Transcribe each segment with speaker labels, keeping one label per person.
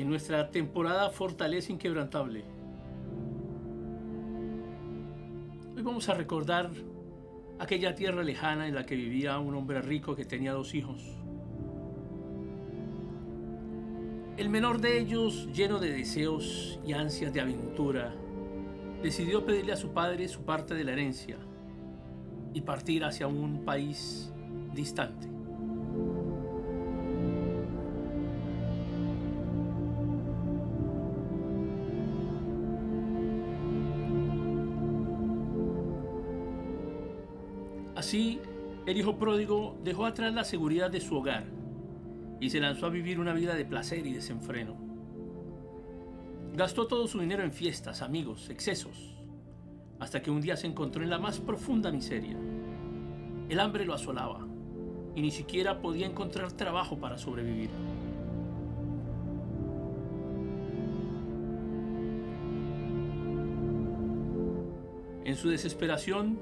Speaker 1: nuestra temporada Fortaleza Inquebrantable. Hoy vamos a recordar aquella tierra lejana en la que vivía un hombre rico que tenía dos hijos. El menor de ellos, lleno de deseos y ansias de aventura, decidió pedirle a su padre su parte de la herencia y partir hacia un país distante. Así, el hijo pródigo dejó atrás la seguridad de su hogar y se lanzó a vivir una vida de placer y desenfreno. Gastó todo su dinero en fiestas, amigos, excesos, hasta que un día se encontró en la más profunda miseria. El hambre lo asolaba y ni siquiera podía encontrar trabajo para sobrevivir. En su desesperación,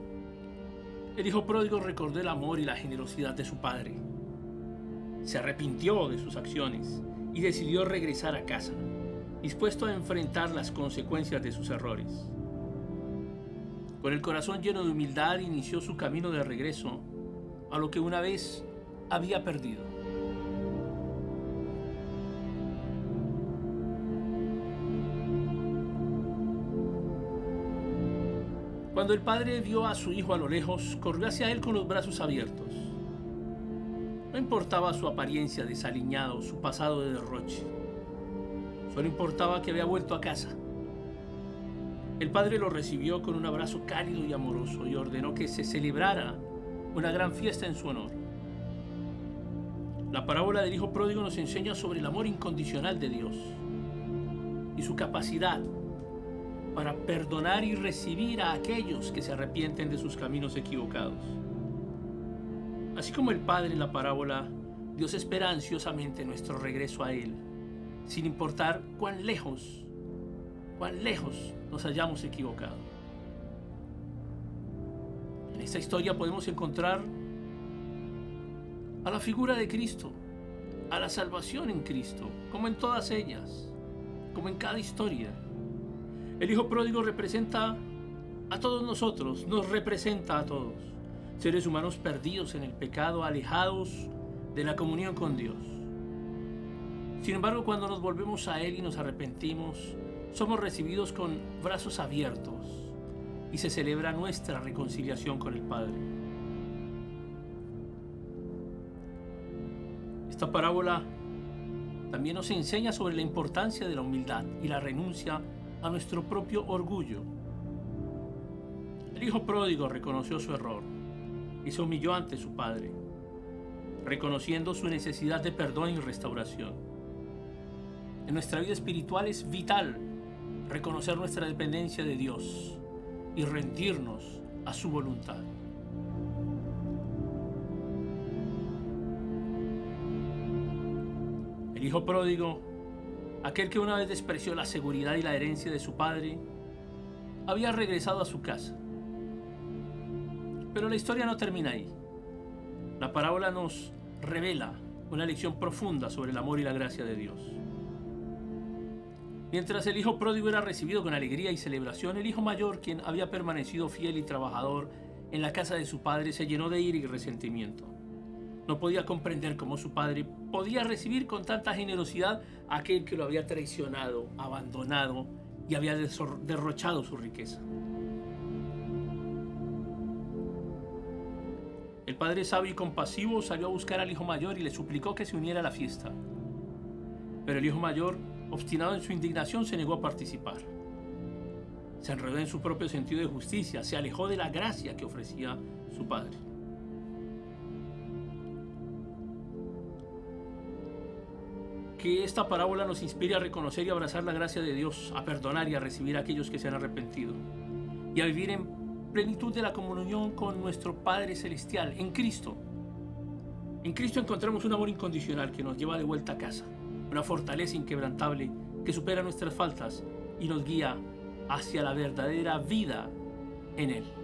Speaker 1: el hijo pródigo recordó el amor y la generosidad de su padre. Se arrepintió de sus acciones y decidió regresar a casa, dispuesto a enfrentar las consecuencias de sus errores. Con el corazón lleno de humildad inició su camino de regreso a lo que una vez había perdido. Cuando el padre vio a su hijo a lo lejos, corrió hacia él con los brazos abiertos. No importaba su apariencia desaliñado, su pasado de derroche. Solo importaba que había vuelto a casa. El padre lo recibió con un abrazo cálido y amoroso y ordenó que se celebrara una gran fiesta en su honor. La parábola del Hijo Pródigo nos enseña sobre el amor incondicional de Dios y su capacidad para perdonar y recibir a aquellos que se arrepienten de sus caminos equivocados. Así como el Padre en la parábola, Dios espera ansiosamente nuestro regreso a Él, sin importar cuán lejos, cuán lejos nos hayamos equivocado. En esta historia podemos encontrar a la figura de Cristo, a la salvación en Cristo, como en todas ellas, como en cada historia. El Hijo Pródigo representa a todos nosotros, nos representa a todos, seres humanos perdidos en el pecado, alejados de la comunión con Dios. Sin embargo, cuando nos volvemos a Él y nos arrepentimos, somos recibidos con brazos abiertos y se celebra nuestra reconciliación con el Padre. Esta parábola también nos enseña sobre la importancia de la humildad y la renuncia a nuestro propio orgullo. El hijo pródigo reconoció su error y se humilló ante su padre, reconociendo su necesidad de perdón y restauración. En nuestra vida espiritual es vital reconocer nuestra dependencia de Dios y rendirnos a su voluntad. El hijo pródigo, aquel que una vez despreció la seguridad y la herencia de su padre, había regresado a su casa. Pero la historia no termina ahí. La parábola nos revela una lección profunda sobre el amor y la gracia de Dios. Mientras el hijo pródigo era recibido con alegría y celebración, el hijo mayor, quien había permanecido fiel y trabajador en la casa de su padre, se llenó de ira y resentimiento. No podía comprender cómo su padre podía recibir con tanta generosidad a aquel que lo había traicionado, abandonado y había derrochado su riqueza. El padre sabio y compasivo salió a buscar al hijo mayor y le suplicó que se uniera a la fiesta. Pero el hijo mayor obstinado en su indignación, se negó a participar. Se enredó en su propio sentido de justicia, se alejó de la gracia que ofrecía su padre. Que esta parábola nos inspire a reconocer y abrazar la gracia de Dios, a perdonar y a recibir a aquellos que se han arrepentido, y a vivir en plenitud de la comunión con nuestro Padre Celestial, en Cristo. En Cristo encontramos un amor incondicional que nos lleva de vuelta a casa una fortaleza inquebrantable que supera nuestras faltas y nos guía hacia la verdadera vida en Él.